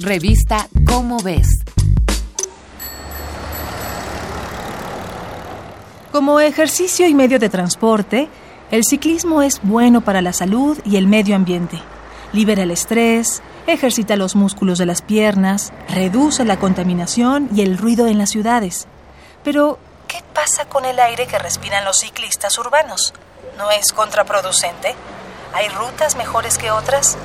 Revista Cómo ves. Como ejercicio y medio de transporte, el ciclismo es bueno para la salud y el medio ambiente. Libera el estrés, ejercita los músculos de las piernas, reduce la contaminación y el ruido en las ciudades. Pero, ¿qué pasa con el aire que respiran los ciclistas urbanos? ¿No es contraproducente? ¿Hay rutas mejores que otras?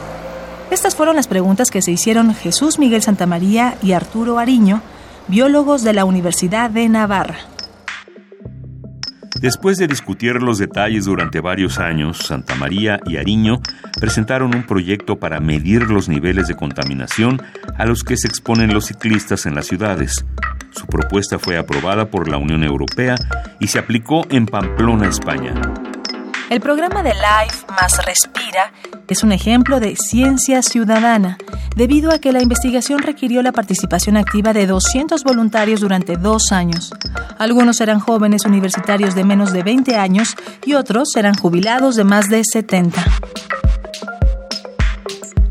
Estas fueron las preguntas que se hicieron Jesús Miguel Santamaría y Arturo Ariño, biólogos de la Universidad de Navarra. Después de discutir los detalles durante varios años, Santa María y Ariño presentaron un proyecto para medir los niveles de contaminación a los que se exponen los ciclistas en las ciudades. Su propuesta fue aprobada por la Unión Europea y se aplicó en Pamplona, España. El programa de Life más Respira es un ejemplo de ciencia ciudadana, debido a que la investigación requirió la participación activa de 200 voluntarios durante dos años. Algunos eran jóvenes universitarios de menos de 20 años y otros eran jubilados de más de 70.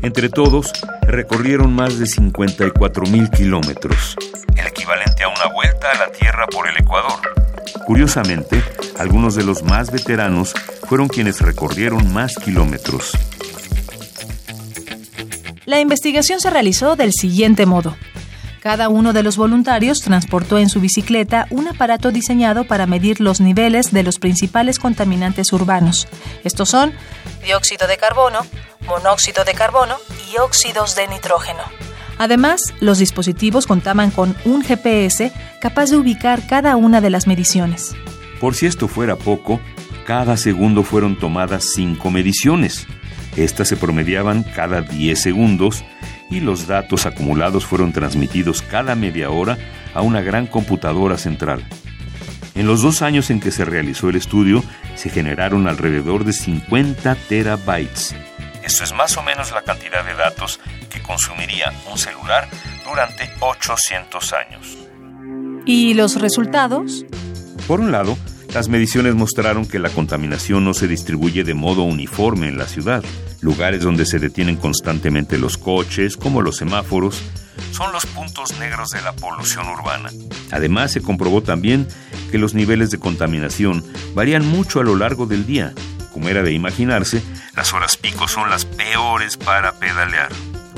Entre todos, recorrieron más de 54 mil kilómetros, el equivalente a una vuelta a la Tierra por el Ecuador. Curiosamente, algunos de los más veteranos fueron quienes recorrieron más kilómetros. La investigación se realizó del siguiente modo. Cada uno de los voluntarios transportó en su bicicleta un aparato diseñado para medir los niveles de los principales contaminantes urbanos. Estos son dióxido de carbono, monóxido de carbono y óxidos de nitrógeno. Además, los dispositivos contaban con un GPS capaz de ubicar cada una de las mediciones. Por si esto fuera poco, cada segundo fueron tomadas cinco mediciones. Estas se promediaban cada 10 segundos y los datos acumulados fueron transmitidos cada media hora a una gran computadora central. En los dos años en que se realizó el estudio, se generaron alrededor de 50 terabytes. Esto es más o menos la cantidad de datos que consumiría un celular durante 800 años. ¿Y los resultados? Por un lado, las mediciones mostraron que la contaminación no se distribuye de modo uniforme en la ciudad. Lugares donde se detienen constantemente los coches, como los semáforos, son los puntos negros de la polución urbana. Además, se comprobó también que los niveles de contaminación varían mucho a lo largo del día. Como era de imaginarse, las horas pico son las peores para pedalear.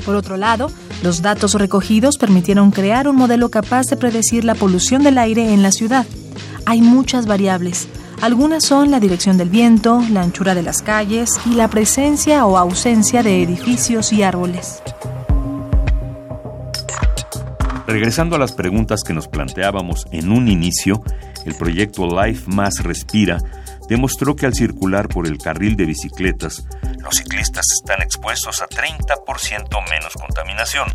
Por otro lado, los datos recogidos permitieron crear un modelo capaz de predecir la polución del aire en la ciudad hay muchas variables. Algunas son la dirección del viento, la anchura de las calles y la presencia o ausencia de edificios y árboles. Regresando a las preguntas que nos planteábamos en un inicio, el proyecto Life Más Respira demostró que al circular por el carril de bicicletas, los ciclistas están expuestos a 30% menos contaminación.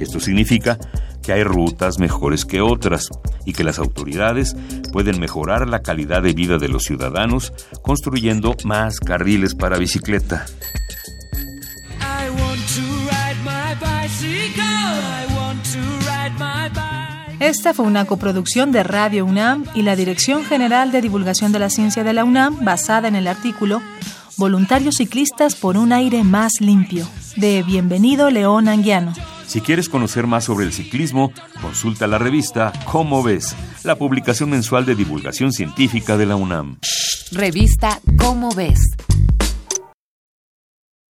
Esto significa que hay rutas mejores que otras y que las autoridades pueden mejorar la calidad de vida de los ciudadanos construyendo más carriles para bicicleta. Esta fue una coproducción de Radio UNAM y la Dirección General de Divulgación de la Ciencia de la UNAM basada en el artículo Voluntarios ciclistas por un aire más limpio de Bienvenido León Anguiano. Si quieres conocer más sobre el ciclismo, consulta la revista Cómo ves, la publicación mensual de divulgación científica de la UNAM. Revista Cómo ves.